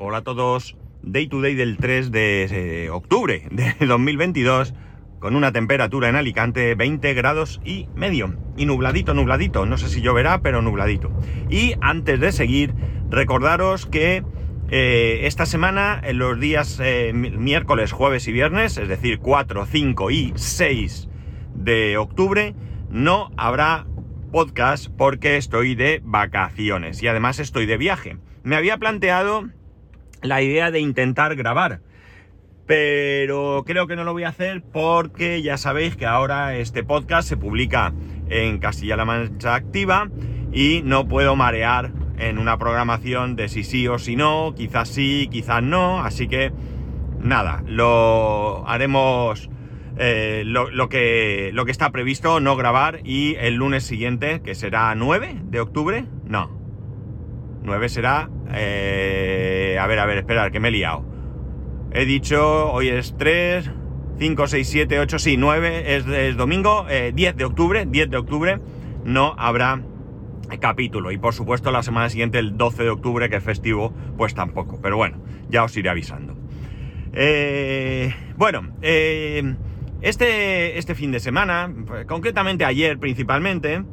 Hola a todos. Day to day del 3 de eh, octubre de 2022 con una temperatura en Alicante 20 grados y medio. Y nubladito, nubladito. No sé si lloverá, pero nubladito. Y antes de seguir, recordaros que eh, esta semana, en los días eh, miércoles, jueves y viernes, es decir, 4, 5 y 6 de octubre, no habrá podcast porque estoy de vacaciones y además estoy de viaje. Me había planteado la idea de intentar grabar, pero creo que no lo voy a hacer porque ya sabéis que ahora este podcast se publica en Castilla-La Mancha Activa y no puedo marear en una programación de si sí o si no, quizás sí, quizás no, así que nada, lo haremos eh, lo, que, lo que está previsto, no grabar, y el lunes siguiente, que será 9 de octubre, no. 9 será... Eh, a ver, a ver, esperar, que me he liado. He dicho, hoy es 3, 5, 6, 7, 8, sí, 9 es, domingo, 10 eh, de octubre, 10 de octubre, no habrá capítulo. Y por supuesto la semana siguiente, el 12 de octubre, que es festivo, pues tampoco. Pero bueno, ya os iré avisando. bueno, eh, este, este fin de semana, concretamente ayer principalmente,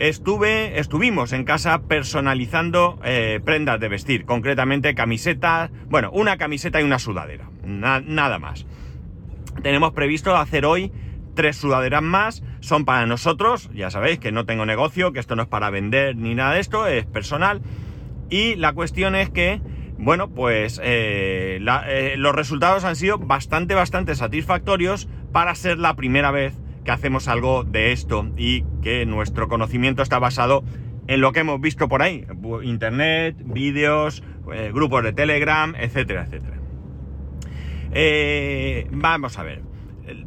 estuve, estuvimos en casa personalizando eh, prendas de vestir, concretamente camisetas, bueno, una camiseta y una sudadera, nada más. Tenemos previsto hacer hoy tres sudaderas más, son para nosotros, ya sabéis que no tengo negocio, que esto no es para vender ni nada de esto, es personal. Y la cuestión es que bueno, pues eh, eh, los resultados han sido bastante, bastante satisfactorios para ser la primera vez que hacemos algo de esto y que nuestro conocimiento está basado en lo que hemos visto por ahí, internet, vídeos, eh, grupos de Telegram, etcétera, etcétera. vamos a ver.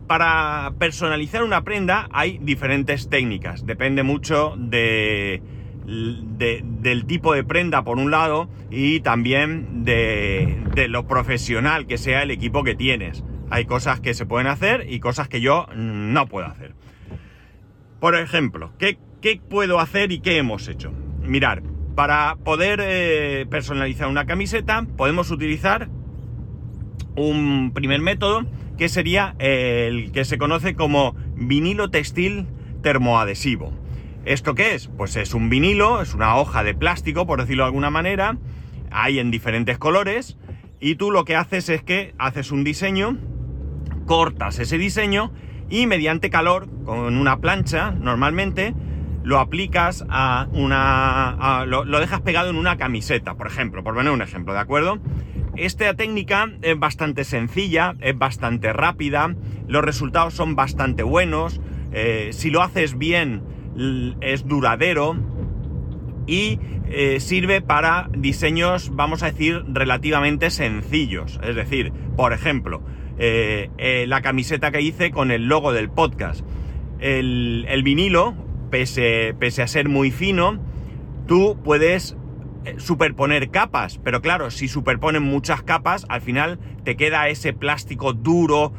Para personalizar una prenda hay diferentes técnicas, depende mucho de, del tipo de prenda por un lado y también de, lo profesional que sea el equipo que tienes. Hay cosas que se pueden hacer y cosas que yo no puedo hacer. Por ejemplo, ¿qué, puedo hacer y qué hemos hecho? Mirar, para poder eh, personalizar una camiseta podemos utilizar un primer método que sería el que se conoce como vinilo textil termoadhesivo. ¿Esto qué es? Pues es un vinilo, es una hoja de plástico, por decirlo de alguna manera, hay en diferentes colores, y tú lo que haces es que haces un diseño, cortas ese diseño y mediante calor, con una plancha, normalmente, lo aplicas a una... lo, dejas pegado en una camiseta, por ejemplo, por poner un ejemplo, ¿de acuerdo? Esta técnica es bastante sencilla, es bastante rápida, los resultados son bastante buenos, eh, si lo haces bien, es duradero y eh, sirve para diseños, vamos a decir, relativamente sencillos. Es decir, por ejemplo, eh, eh, la camiseta que hice con el logo del podcast. El, vinilo, pese, pese a ser muy fino, tú puedes superponer capas, pero claro, si superponen muchas capas, al final te queda ese plástico duro,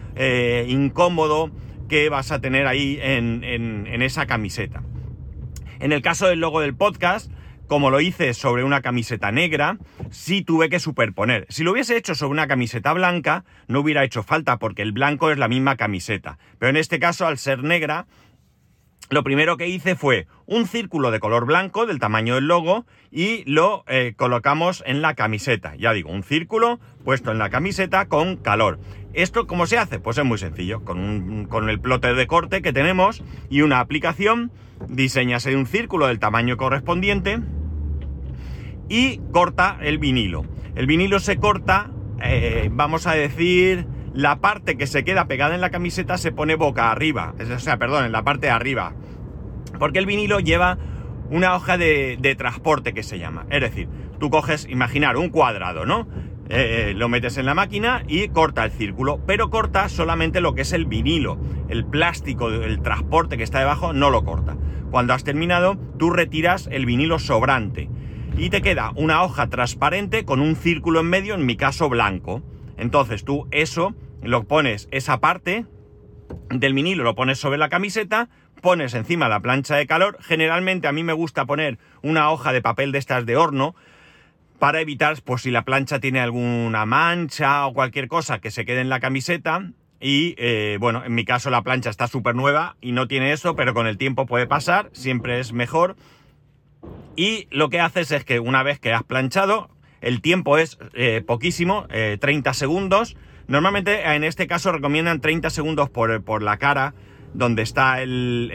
incómodo, que vas a tener ahí en, esa camiseta. En el caso del logo del podcast, como lo hice sobre una camiseta negra, sí tuve que superponer. Si lo hubiese hecho sobre una camiseta blanca, no hubiera hecho falta porque el blanco es la misma camiseta. Pero en este caso, al ser negra, lo primero que hice fue un círculo de color blanco del tamaño del logo y lo eh, colocamos en la camiseta. Ya digo, un círculo puesto en la camiseta con calor. ¿Esto cómo se hace? Pues es muy sencillo. Con, con el plotter de corte que tenemos y una aplicación, diseñas un círculo del tamaño correspondiente y corta el vinilo. El vinilo se corta, eh, vamos a decir, la parte que se queda pegada en la camiseta se pone boca arriba. O sea, perdón, en la parte de arriba. Porque el vinilo lleva una hoja de, transporte que se llama. Es decir, tú coges, imaginar, un cuadrado, ¿no? Eh, lo metes en la máquina y corta el círculo, pero corta solamente lo que es el vinilo. El plástico, el transporte que está debajo no lo corta. Cuando has terminado, tú retiras el vinilo sobrante y te queda una hoja transparente con un círculo en medio, en mi caso blanco. Entonces tú eso lo pones, esa parte del vinilo lo pones sobre la camiseta, pones encima la plancha de calor. Generalmente a mí me gusta poner una hoja de papel de estas de horno, para evitar, pues si la plancha tiene alguna mancha o cualquier cosa que se quede en la camiseta. Y eh, bueno, en mi caso la plancha está súper nueva y no tiene eso, pero con el tiempo puede pasar, siempre es mejor. Y lo que haces es que una vez que has planchado, el tiempo es eh, poquísimo, 30 eh, segundos. Normalmente en este caso recomiendan 30 segundos por, por la cara, donde está el,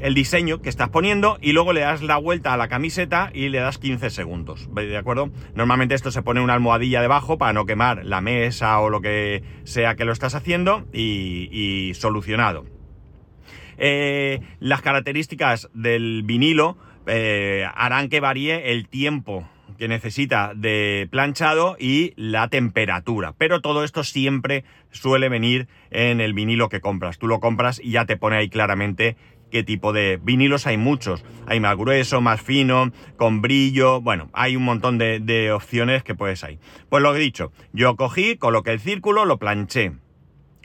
el, diseño que estás poniendo, y luego le das la vuelta a la camiseta y le das 15 segundos. ¿De acuerdo? Normalmente esto se pone una almohadilla debajo para no quemar la mesa o lo que sea que lo estás haciendo y, y solucionado. Eh, las características del vinilo eh, harán que varíe el tiempo que necesita de planchado y la temperatura. Pero todo esto siempre suele venir en el vinilo que compras. Tú lo compras y ya te pone ahí claramente qué tipo de vinilos hay muchos. Hay más grueso, más fino, con brillo. Bueno, hay un montón de, opciones que puedes ahí. Pues lo he dicho, yo cogí, coloqué el círculo, lo planché.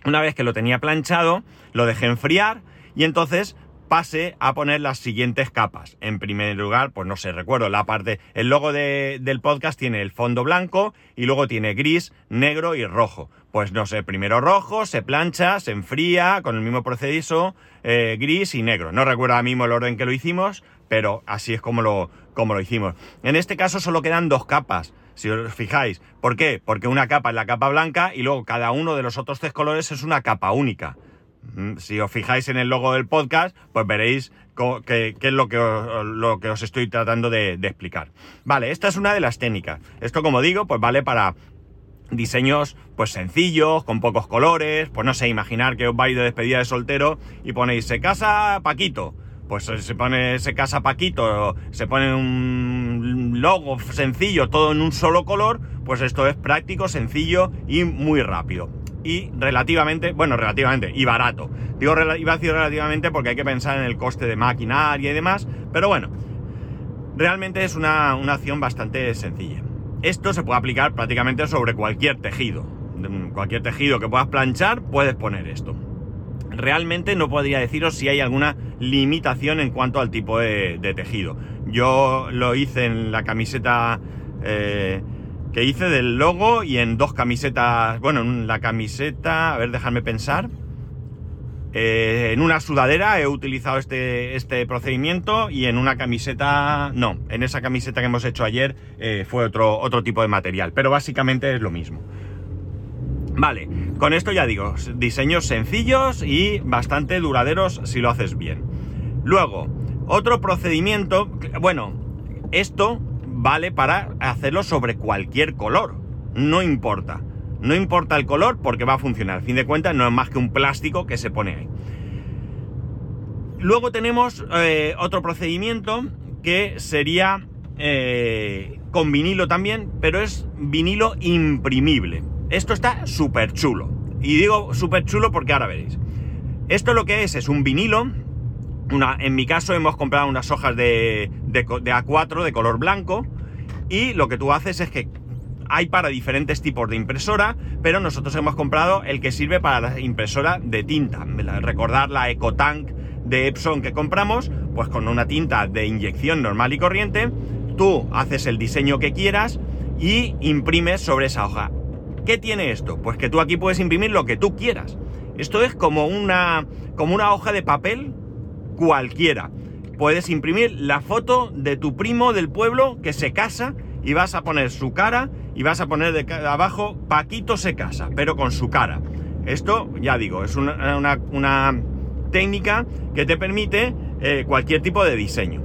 Una vez que lo tenía planchado, lo dejé enfriar y entonces pase a poner las siguientes capas. En primer lugar, pues no sé, recuerdo la parte, el logo del podcast tiene el fondo blanco y luego tiene gris, negro y rojo. Pues no sé, primero rojo, se plancha, se enfría con el mismo proceso, eh, gris y negro. No recuerdo ahora mismo el orden que lo hicimos, pero así es como lo, como lo hicimos. En este caso solo quedan dos capas. Si os fijáis, ¿por qué? Porque una capa es la capa blanca y luego cada uno de los otros tres colores es una capa única. Si os fijáis en el logo del podcast, pues veréis qué es lo que, os, estoy tratando de, explicar. Vale, esta es una de las técnicas. Esto, como digo, pues vale para diseños pues sencillos, con pocos colores, pues no sé, imaginar que os vais de despedida de soltero y ponéis se casa Paquito. Pues se pone, se casa Paquito, se pone un logo sencillo, todo en un solo color, pues esto es práctico, sencillo y muy rápido y relativamente, bueno, relativamente, y barato. Digo, iba a decir relativamente porque hay que pensar en el coste de maquinaria y demás, pero bueno, realmente es una, una acción bastante sencilla. Esto se puede aplicar prácticamente sobre cualquier tejido. Cualquier tejido que puedas planchar, puedes poner esto. Realmente no podría deciros si hay alguna limitación en cuanto al tipo de, tejido. Yo lo hice en la camiseta eh, que hice del logo y en dos camisetas, bueno, en la camiseta, a ver, déjame pensar. Eh, en una sudadera he utilizado este, este procedimiento y en una camiseta, no, en esa camiseta que hemos hecho ayer eh, fue otro, otro tipo de material, pero básicamente es lo mismo. Vale, con esto ya digo, diseños sencillos y bastante duraderos si lo haces bien. Luego, otro procedimiento, bueno, esto vale para hacerlo sobre cualquier color. No importa. No importa el color porque va a funcionar. A fin de cuentas no es más que un plástico que se pone ahí. Luego tenemos eh, otro procedimiento que sería eh, con vinilo también, pero es vinilo imprimible. Esto está súper chulo. Y digo súper chulo porque ahora veréis. Esto lo que es es un vinilo en mi caso hemos comprado unas hojas de, de, A4 de color blanco y lo que tú haces es que hay para diferentes tipos de impresora, pero nosotros hemos comprado el que sirve para la impresora de tinta. Recordar la EcoTank de Epson que compramos, pues con una tinta de inyección normal y corriente, tú haces el diseño que quieras y imprimes sobre esa hoja. ¿Qué tiene esto? Pues que tú aquí puedes imprimir lo que tú quieras. Esto es como una, como una hoja de papel cualquiera. Puedes imprimir la foto de tu primo del pueblo que se casa y vas a poner su cara y vas a poner de abajo Paquito se casa, pero con su cara. Esto, ya digo, es una, técnica que te permite eh, cualquier tipo de diseño.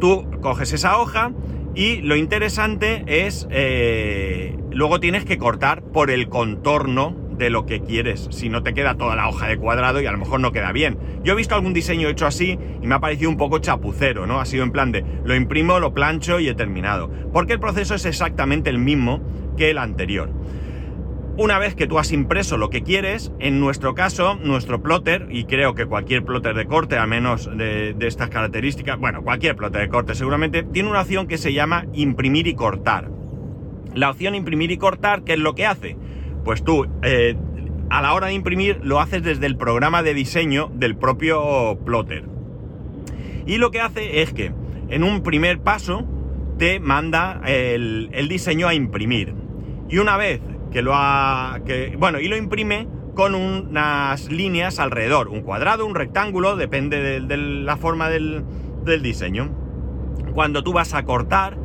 Tú coges esa hoja y lo interesante es, eh, luego tienes que cortar por el contorno de lo que quieres, si no te queda toda la hoja de cuadrado y a lo mejor no queda bien. Yo he visto algún diseño hecho así y me ha parecido un poco chapucero, ¿no? Ha sido en plan de lo imprimo, lo plancho y he terminado. Porque el proceso es exactamente el mismo que el anterior. Una vez que tú has impreso lo que quieres, en nuestro caso, nuestro plotter, y creo que cualquier plotter de corte, a menos de, de, estas características, bueno, cualquier plotter de corte seguramente, tiene una opción que se llama imprimir y cortar. La opción imprimir y cortar, ¿qué es lo que hace? Pues tú, eh, a la hora de imprimir, lo haces desde el programa de diseño del propio plotter. Y lo que hace es que, en un primer paso, te manda el, diseño a imprimir. Y una vez que lo ha... Bueno, y lo imprime con unas líneas alrededor, un cuadrado, un rectángulo, depende de, la forma del, diseño. Cuando tú vas a cortar,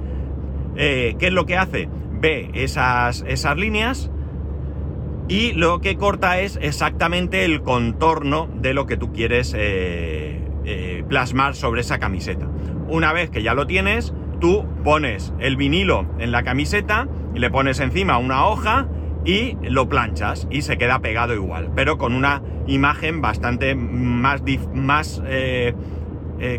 eh, ¿qué es lo que hace? Ve esas, esas líneas y lo que corta es exactamente el contorno de lo que tú quieres eh, eh, plasmar sobre esa camiseta. Una vez que ya lo tienes, tú pones el vinilo en la camiseta y le pones encima una hoja y lo planchas y se queda pegado igual, pero con una imagen bastante más, más eh,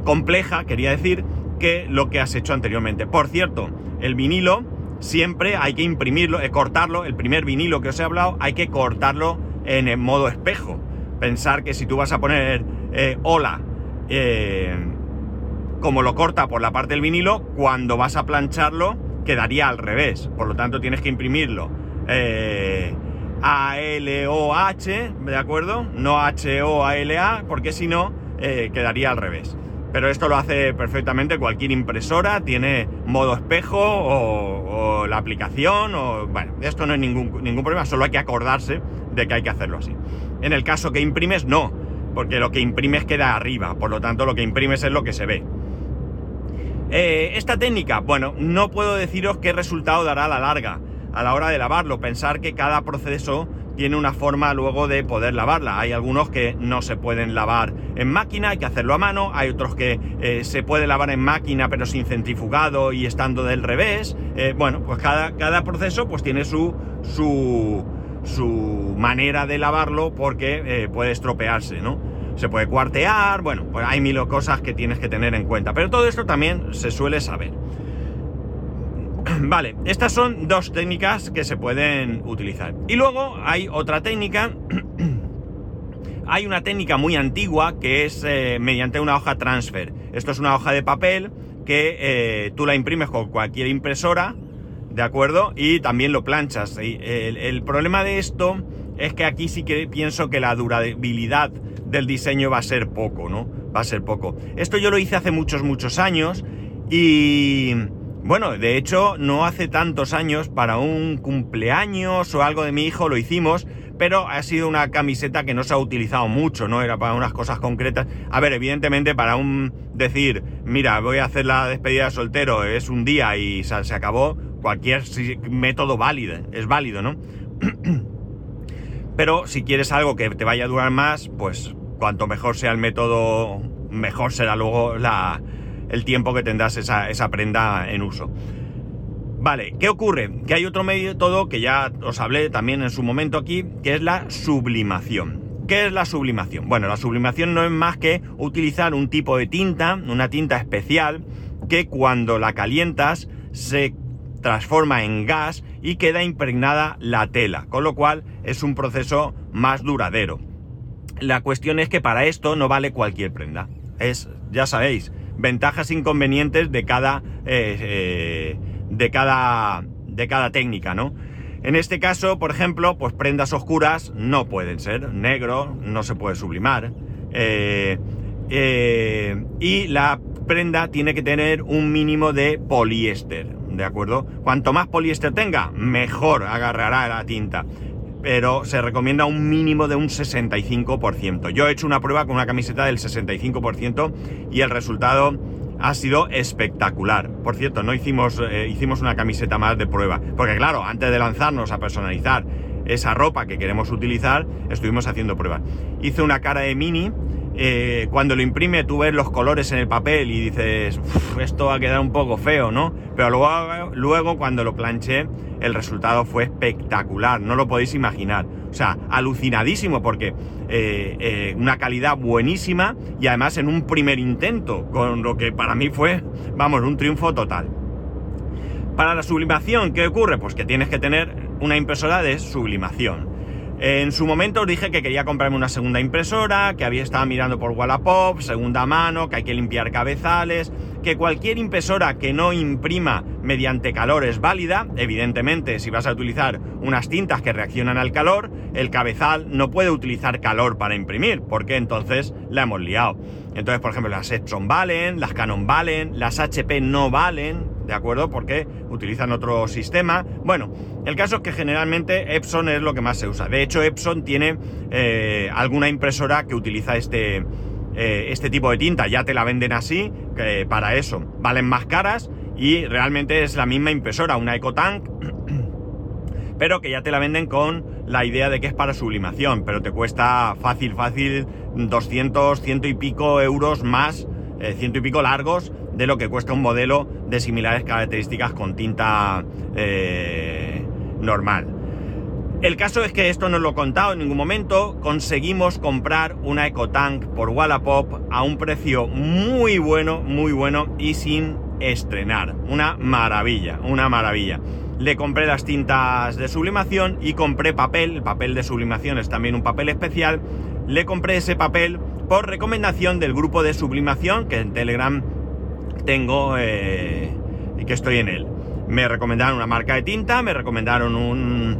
compleja, quería decir, que lo que has hecho anteriormente. Por cierto, el vinilo siempre hay que imprimirlo, eh, cortarlo, el primer vinilo que os he hablado, hay que cortarlo en el modo espejo. Pensar que si tú vas a poner hola, como lo corta por la parte del vinilo, cuando vas a plancharlo quedaría al revés. Por lo tanto, tienes que imprimirlo eh, A-L-O-H, ¿de acuerdo? No H-O-A-L-A, porque si no, eh, quedaría al revés. Pero esto lo hace perfectamente cualquier impresora, tiene modo espejo o, la aplicación, o bueno, esto no es ningún, ningún problema, solo hay que acordarse de que hay que hacerlo así. En el caso que imprimes, no, porque lo que imprimes queda arriba, por lo tanto lo que imprimes es lo que se ve. Eh, esta técnica, bueno, no puedo deciros qué resultado dará a la larga a la hora de lavarlo. Pensar que cada proceso tiene una forma luego de poder lavarla. Hay algunos que no se pueden lavar en máquina, hay que hacerlo a mano. Hay otros que eh, se puede lavar en máquina pero sin centrifugado y estando del revés. Eh, bueno, pues cada, cada, proceso pues tiene su, su, su manera de lavarlo porque eh, puede estropearse, ¿no? Se puede cuartear, bueno, pues hay mil cosas que tienes que tener en cuenta. Pero todo esto también se suele saber. Vale, estas son dos técnicas que se pueden utilizar. Y luego hay otra técnica. hay una técnica muy antigua que es eh, mediante una hoja transfer. Esto es una hoja de papel que eh, tú la imprimes con cualquier impresora, ¿de acuerdo? Y también lo planchas. el, problema de esto es que aquí sí que pienso que la durabilidad del diseño va a ser poco, ¿no? Va a ser poco. Esto yo lo hice hace muchos, muchos años y bueno, de hecho, no hace tantos años, para un cumpleaños o algo de mi hijo lo hicimos, pero ha sido una camiseta que no se ha utilizado mucho, no era para unas cosas concretas. A ver, evidentemente para un decir, mira, voy a hacer la despedida de soltero, es un día y se acabó, cualquier método válido, es válido, ¿no? pero si quieres algo que te vaya a durar más, pues cuanto mejor sea el método, mejor será luego la, el tiempo que tendrás esa, esa prenda en uso. Vale, ¿qué ocurre? Que hay otro método que ya os hablé también en su momento aquí, que es la sublimación. ¿Qué es la sublimación? Bueno, la sublimación no es más que utilizar un tipo de tinta, una tinta especial, que cuando la calientas se transforma en gas y queda impregnada la tela, con lo cual es un proceso más duradero. La cuestión es que para esto no vale cualquier prenda. Es, ya sabéis, ventajas e inconvenientes de cada, eh, eh, de cada, de cada técnica, ¿no? En este caso, por ejemplo, pues prendas oscuras no pueden ser, negro no se puede sublimar, eh, y la prenda tiene que tener un mínimo de poliéster, ¿de acuerdo? Cuanto más poliéster tenga, mejor agarrará la tinta pero se recomienda un mínimo de un 65%. Yo he hecho una prueba con una camiseta del 65% y el resultado ha sido espectacular. Por cierto, no hicimos, eh, hicimos una camiseta más de prueba, porque claro, antes de lanzarnos a personalizar esa ropa que queremos utilizar, estuvimos haciendo pruebas. Hice una cara de mini eh, cuando lo imprime tú ves los colores en el papel y dices, esto va a quedar un poco feo, ¿no? Pero luego, luego cuando lo planché, el resultado fue espectacular, no lo podéis imaginar. O sea, alucinadísimo porque eh, eh, una calidad buenísima y además en un primer intento, con lo que para mí fue, vamos, un triunfo total. Para la sublimación, ¿qué ocurre? Pues que tienes que tener una impresora de sublimación. En su momento os dije que quería comprarme una segunda impresora, que había estado mirando por Wallapop, segunda mano, que hay que limpiar cabezales, que cualquier impresora que no imprima mediante calor es válida. Evidentemente, si vas a utilizar unas tintas que reaccionan al calor, el cabezal no puede utilizar calor para imprimir, porque entonces la hemos liado. Entonces, por ejemplo, las Epson valen, las Canon valen, las HP no valen, ¿de acuerdo? Porque utilizan otro sistema. Bueno, el caso es que generalmente Epson es lo que más se usa. De hecho, Epson tiene eh, alguna impresora que utiliza este, eh, este tipo de tinta. Ya te la venden así, para eso. Valen más caras y realmente es la misma impresora, una EcoTank, pero que ya te la venden con la idea de que es para sublimación, pero te cuesta fácil, fácil 200, ciento y pico euros más, eh, ciento y pico largos de lo que cuesta un modelo de similares características con tinta eh, normal. El caso es que esto no lo he contado en ningún momento. Conseguimos comprar una EcoTank por Wallapop a un precio muy bueno, muy bueno y sin estrenar. Una maravilla, una maravilla. Le compré las tintas de sublimación y compré papel. El papel de sublimación es también un papel especial. Le compré ese papel por recomendación del grupo de sublimación que en Telegram tengo eh, y que estoy en él. Me recomendaron una marca de tinta, me recomendaron un,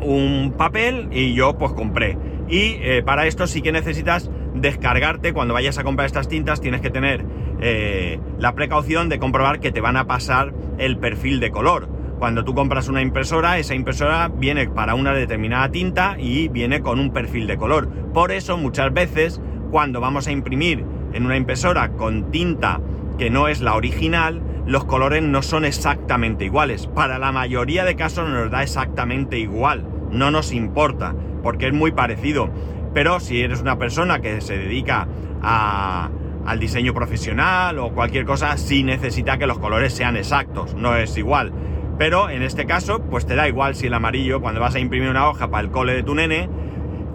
un papel y yo pues compré. Y eh, para esto sí que necesitas descargarte, cuando vayas a comprar estas tintas tienes que tener eh, la precaución de comprobar que te van a pasar el perfil de color. Cuando tú compras una impresora, esa impresora viene para una determinada tinta y viene con un perfil de color. Por eso muchas veces cuando vamos a imprimir en una impresora con tinta que no es la original, los colores no son exactamente iguales. Para la mayoría de casos nos da exactamente igual. No nos importa, porque es muy parecido. Pero si eres una persona que se dedica al diseño profesional o cualquier cosa, sí necesita que los colores sean exactos, no es igual. Pero en este caso, pues te da igual si el amarillo, cuando vas a imprimir una hoja para el cole de tu nene,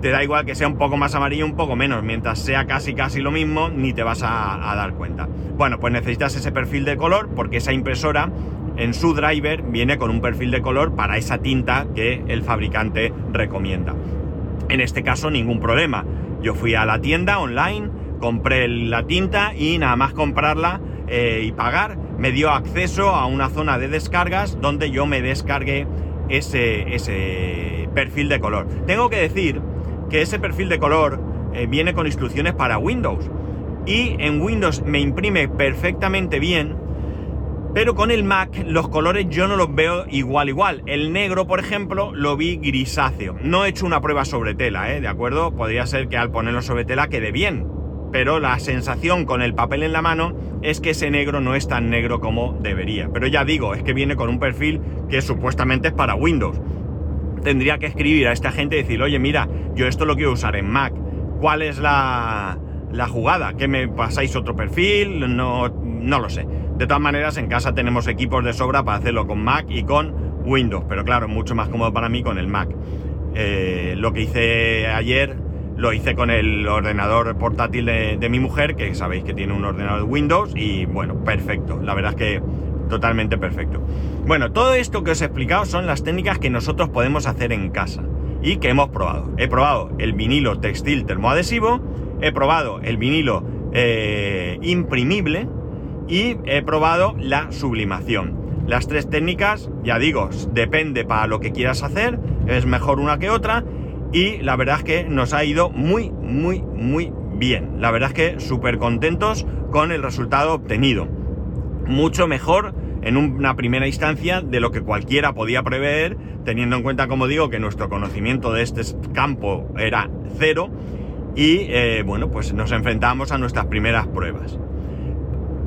te da igual que sea un poco más amarillo, un poco menos, mientras sea casi casi lo mismo, ni te vas a, dar cuenta. Bueno, pues necesitas ese perfil de color porque esa impresora en su driver viene con un perfil de color para esa tinta que el fabricante recomienda. En este caso ningún problema. Yo fui a la tienda online, compré la tinta y nada más comprarla eh, y pagar, me dio acceso a una zona de descargas donde yo me descargué ese, ese perfil de color. Tengo que decir que ese perfil de color eh, viene con instrucciones para Windows. Y en Windows me imprime perfectamente bien, pero con el Mac los colores yo no los veo igual igual. El negro, por ejemplo, lo vi grisáceo. No he hecho una prueba sobre tela, ¿eh? ¿De acuerdo? Podría ser que al ponerlo sobre tela quede bien. Pero la sensación con el papel en la mano es que ese negro no es tan negro como debería. Pero ya digo, es que viene con un perfil que supuestamente es para Windows tendría que escribir a esta gente y decir, oye, mira, yo esto lo quiero usar en Mac. ¿Cuál es la, la jugada? ¿Que me pasáis otro perfil? No, no lo sé. De todas maneras, en casa tenemos equipos de sobra para hacerlo con Mac y con Windows, pero claro, mucho más cómodo para mí con el Mac. Eh, lo que hice ayer lo hice con el ordenador portátil de, de, mi mujer, que sabéis que tiene un ordenador de Windows, y bueno, perfecto. La verdad es que totalmente perfecto. Bueno, todo esto que os he explicado son las técnicas que nosotros podemos hacer en casa y que hemos probado. He probado el vinilo textil termoadhesivo, he probado el vinilo eh, imprimible y he probado la sublimación. Las tres técnicas, ya digo, depende para lo que quieras hacer, es mejor una que otra y la verdad es que nos ha ido muy, muy, muy bien. La verdad es que súper contentos con el resultado obtenido. Mucho mejor en una primera instancia de lo que cualquiera podía prever, teniendo en cuenta, como digo, que nuestro conocimiento de este campo era cero y, eh, bueno, pues nos enfrentamos a nuestras primeras pruebas.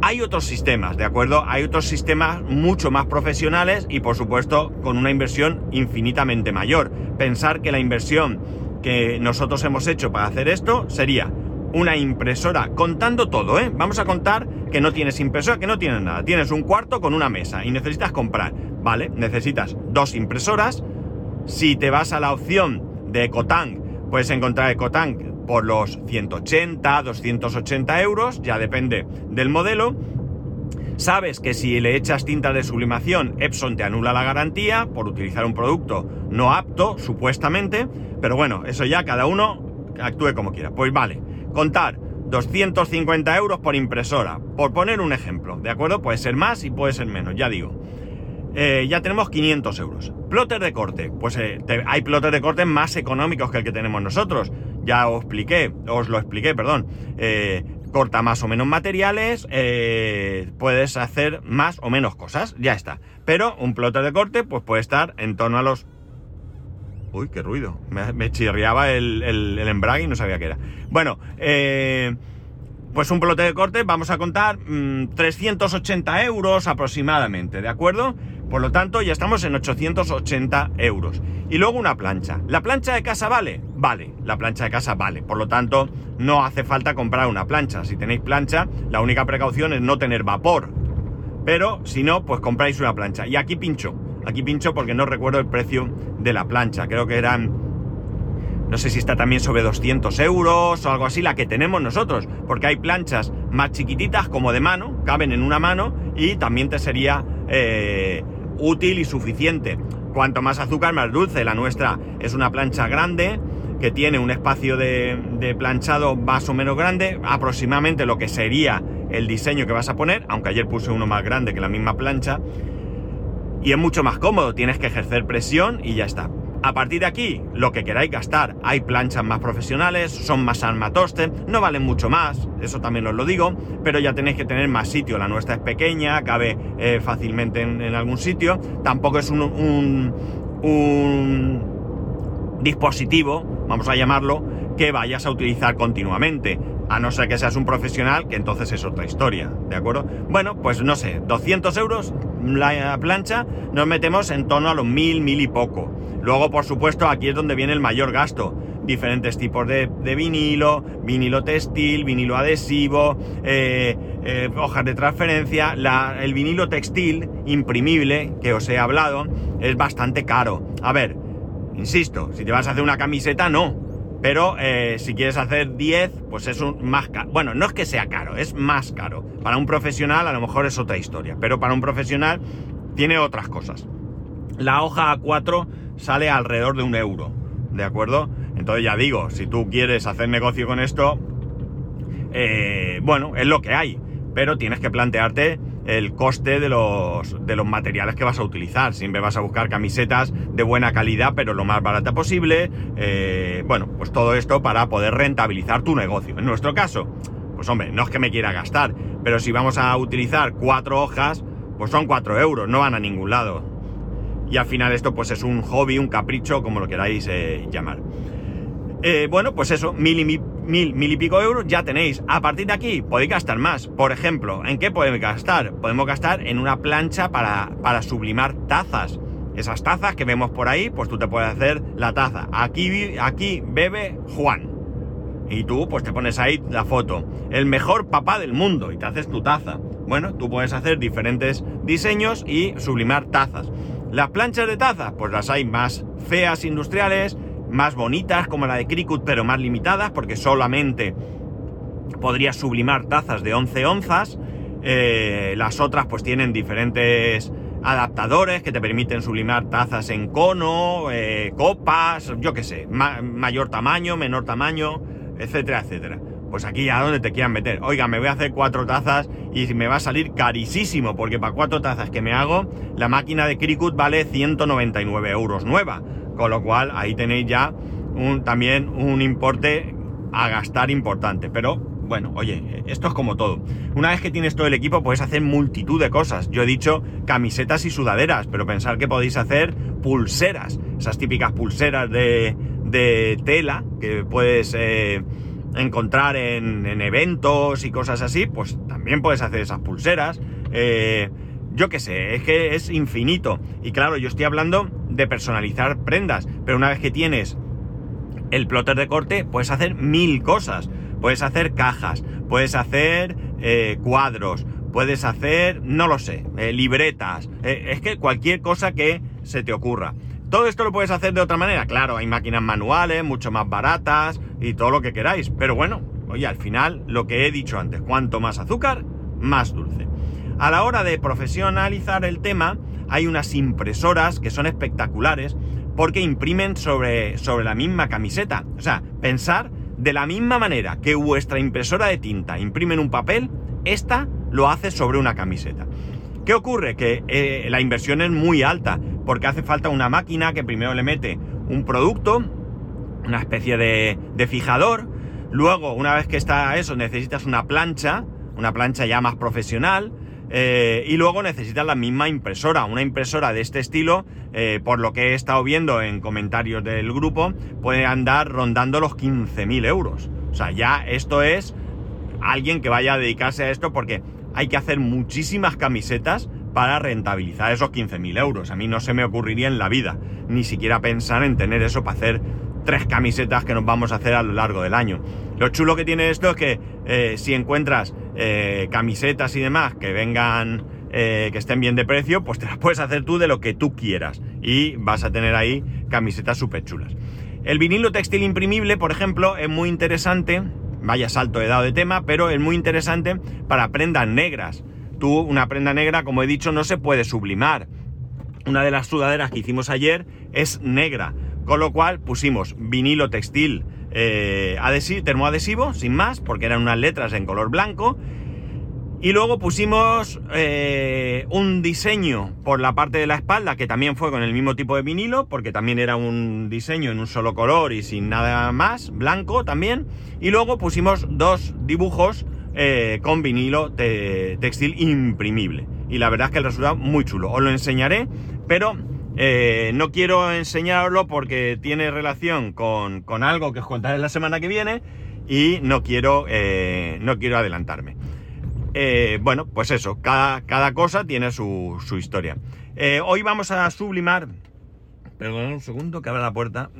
Hay otros sistemas, ¿de acuerdo? Hay otros sistemas mucho más profesionales y, por supuesto, con una inversión infinitamente mayor. Pensar que la inversión que nosotros hemos hecho para hacer esto sería una impresora, contando todo, ¿eh? Vamos a contar que no tienes impresora, que no tienes nada. Tienes un cuarto con una mesa y necesitas comprar, ¿vale? Necesitas dos impresoras. Si te vas a la opción de Ecotank, puedes encontrar Ecotank por los 180, 280 euros, ya depende del modelo. Sabes que si le echas tinta de sublimación, Epson te anula la garantía por utilizar un producto no apto, supuestamente, pero bueno, eso ya cada uno actúe como quiera. Pues vale, Contar 250 euros por impresora, por poner un ejemplo, ¿de acuerdo? Puede ser más y puede ser menos, ya digo. Eh, ya tenemos 500 euros. Plotter de corte, pues eh, hay plotter de corte más económicos que el que tenemos nosotros. Ya os expliqué, os lo expliqué, perdón. Eh, corta más o menos materiales, puedes hacer más o menos cosas, ya está. Pero un plotter de corte pues puede estar en torno a los... Uy, qué ruido. Me, chirriaba el, embrague y no sabía qué era. Bueno, eh, pues un plotter de corte vamos a contar 380 mm, euros aproximadamente, ¿de acuerdo? Por lo tanto, ya estamos en 880 euros. Y luego una plancha. ¿La plancha de casa vale? Vale, la plancha de casa vale. Por lo tanto, no hace falta comprar una plancha. Si tenéis plancha, la única precaución es no tener vapor. Pero si no, pues compráis una plancha. Y aquí pincho. Aquí pincho porque no recuerdo el precio de la plancha. Creo que eran... No sé si está también sobre 200 euros o algo así, la que tenemos nosotros. Porque hay planchas más chiquititas como de mano, caben en una mano y también te sería... Eh, útil y suficiente. Cuanto más azúcar, más dulce. La nuestra es una plancha grande que tiene un espacio de, planchado más o menos grande, aproximadamente lo que sería el diseño que vas a poner, aunque ayer puse uno más grande que la misma plancha. Y es mucho más cómodo, tienes que ejercer presión y ya está. A partir de aquí, lo que queráis gastar, hay planchas más profesionales, son más armatoste, no valen mucho más, eso también os lo digo, pero ya tenéis que tener más sitio. La nuestra es pequeña, cabe eh, fácilmente en, algún sitio, tampoco es un, un dispositivo, vamos a llamarlo, que vayas a utilizar continuamente. A no ser que seas un profesional, que entonces es otra historia, ¿de acuerdo? Bueno, pues no sé, 200 euros la plancha, nos metemos en torno a los mil, mil y poco. Luego, por supuesto, aquí es donde viene el mayor gasto. Diferentes tipos de, vinilo, vinilo textil, vinilo adhesivo, eh, eh, hojas de transferencia. el vinilo textil imprimible que os he hablado es bastante caro. A ver, insisto, si te vas a hacer una camiseta, no. Pero eh, si quieres hacer 10, pues es un más caro. Bueno, no es que sea caro, es más caro. Para un profesional a lo mejor es otra historia, pero para un profesional tiene otras cosas. La hoja A4 sale alrededor de un euro, ¿de acuerdo? Entonces ya digo, si tú quieres hacer negocio con esto, eh, bueno, es lo que hay, pero tienes que plantearte el coste de los, de los materiales que vas a utilizar. Siempre vas a buscar camisetas de buena calidad, pero lo más barata posible. Eh, bueno, pues todo esto para poder rentabilizar tu negocio. En nuestro caso, pues hombre, no es que me quiera gastar, pero si vamos a utilizar cuatro hojas, pues son cuatro euros, no van a ningún lado. Y al final esto pues es un hobby, un capricho, como lo queráis eh, llamar. Eh, bueno, pues eso, mil y, mil, mil y pico euros ya tenéis. A partir de aquí podéis gastar más. Por ejemplo, ¿en qué podemos gastar? Podemos gastar en una plancha para, para sublimar tazas. Esas tazas que vemos por ahí, pues tú te puedes hacer la taza. Aquí, aquí bebe Juan. Y tú pues te pones ahí la foto. El mejor papá del mundo y te haces tu taza. Bueno, tú puedes hacer diferentes diseños y sublimar tazas. Las planchas de tazas, pues las hay más feas industriales, más bonitas como la de Cricut, pero más limitadas, porque solamente podría sublimar tazas de 11 onzas. Eh, las otras pues tienen diferentes adaptadores que te permiten sublimar tazas en cono, eh, copas, yo qué sé, mayor tamaño, menor tamaño, etcétera, etcétera. Pues aquí a donde te quieran meter. Oiga, me voy a hacer cuatro tazas y me va a salir carísimo, porque para cuatro tazas que me hago, la máquina de Cricut vale 199 euros nueva. Con lo cual ahí tenéis ya también un importe a gastar importante. Pero bueno, oye, esto es como todo. Una vez que tienes todo el equipo puedes hacer multitud de cosas. Yo he dicho camisetas y sudaderas, pero pensar que podéis hacer pulseras. Esas típicas pulseras de, de tela que puedes eh, encontrar en, en, eventos y cosas así, pues también puedes hacer esas pulseras. Eh, yo qué sé, es que es infinito. Y claro, yo estoy hablando de personalizar prendas, pero una vez que tienes el plotter de corte, puedes hacer mil cosas. Puedes hacer cajas, puedes hacer eh, cuadros, puedes hacer, no lo sé, eh, libretas. Eh, es que cualquier cosa que se te ocurra. Todo esto lo puedes hacer de otra manera. Claro, hay máquinas manuales, mucho más baratas y todo lo que queráis. Pero bueno, oye, al final, lo que he dicho antes, cuanto más azúcar, más dulce. A la hora de profesionalizar el tema, hay unas impresoras que son espectaculares porque imprimen sobre, sobre la misma camiseta. O sea, pensar de la misma manera que vuestra impresora de tinta imprime en un papel, esta lo hace sobre una camiseta. ¿Qué ocurre? Que eh, la inversión es muy alta porque hace falta una máquina que primero le mete un producto, una especie de, de fijador, Luego, una vez que está eso, necesitas una plancha, una plancha ya más profesional. Eh, y luego necesitas la misma impresora, una impresora de este estilo, eh, por lo que he estado viendo en comentarios del grupo, puede andar rondando los 15.000 euros. O sea, ya esto es alguien que vaya a dedicarse a esto porque hay que hacer muchísimas camisetas para rentabilizar esos 15.000 euros. A mí no se me ocurriría en la vida ni siquiera pensar en tener eso para hacer tres camisetas que nos vamos a hacer a lo largo del año. Lo chulo que tiene esto es que eh, si encuentras eh, camisetas y demás que vengan, eh, que estén bien de precio, pues te las puedes hacer tú de lo que tú quieras y vas a tener ahí camisetas súper chulas. El vinilo textil imprimible, por ejemplo, es muy interesante, vaya salto he dado de tema, pero es muy interesante para prendas negras. Tú, una prenda negra, como he dicho, no se puede sublimar. Una de las sudaderas que hicimos ayer es negra con lo cual pusimos vinilo textil eh, termoadhesivo, sin más, porque eran unas letras en color blanco. Y luego pusimos eh, un diseño por la parte de la espalda, que también fue con el mismo tipo de vinilo, porque también era un diseño en un solo color y sin nada más, blanco también. Y luego pusimos dos dibujos eh, con vinilo textil imprimible. Y la verdad es que el resultado muy chulo. Os lo enseñaré, pero eh, no quiero enseñarlo porque tiene relación con, algo que os contaré la semana que viene y no quiero, eh, no quiero adelantarme. Eh, bueno, pues eso, cada, cada cosa tiene su, historia. hoy vamos a sublimar... Perdón un segundo que abra la puerta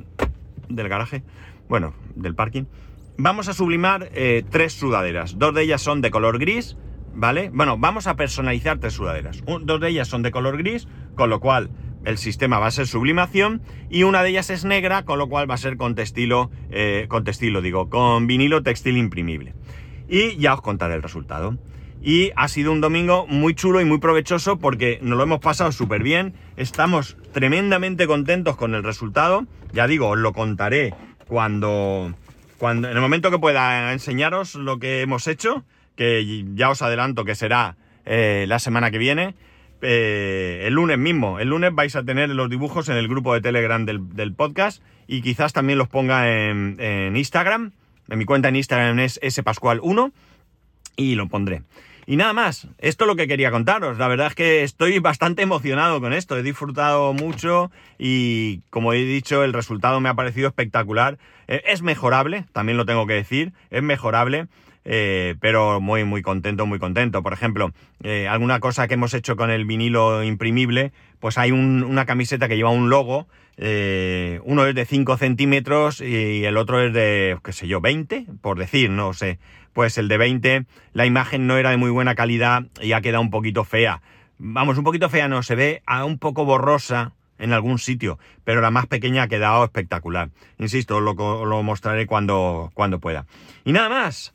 del garaje, bueno, del parking. Vamos a sublimar tres sudaderas. Dos de ellas son de color gris, ¿vale? Bueno, vamos a personalizar tres sudaderas. dos de ellas son de color gris, con lo cual el sistema va a ser sublimación y una de ellas es negra, con lo cual va a ser con textilo, eh, con digo, con vinilo textil imprimible. Y ya os contaré el resultado. Y ha sido un domingo muy chulo y muy provechoso porque nos lo hemos pasado súper bien. Estamos tremendamente contentos con el resultado. Ya digo, os lo contaré cuando, cuando, en el momento que pueda enseñaros lo que hemos hecho, que ya os adelanto que será eh, la semana que viene. Eh, el lunes mismo. El lunes vais a tener los dibujos en el grupo de Telegram del, podcast y quizás también los ponga en, Instagram. En mi cuenta en Instagram es spascual1 y lo pondré. Y nada más, esto es lo que quería contaros. La verdad es que estoy bastante emocionado con esto. He disfrutado mucho y, como he dicho, el resultado me ha parecido espectacular. Eh, es mejorable, también lo tengo que decir, es mejorable. Eh, pero muy, muy contento, muy contento. Por ejemplo, eh, alguna cosa que hemos hecho con el vinilo imprimible, pues hay una camiseta que lleva un logo, eh, uno es de 5 centímetros y el otro es de, qué sé yo, 20, por decir, no sé. Pues el de 20, la imagen no era de muy buena calidad y ha quedado un poquito fea. Vamos, un poquito fea no, se ve a un poco borrosa en algún sitio, pero la más pequeña ha quedado espectacular. Insisto, lo, lo mostraré cuando, cuando pueda. Y nada más.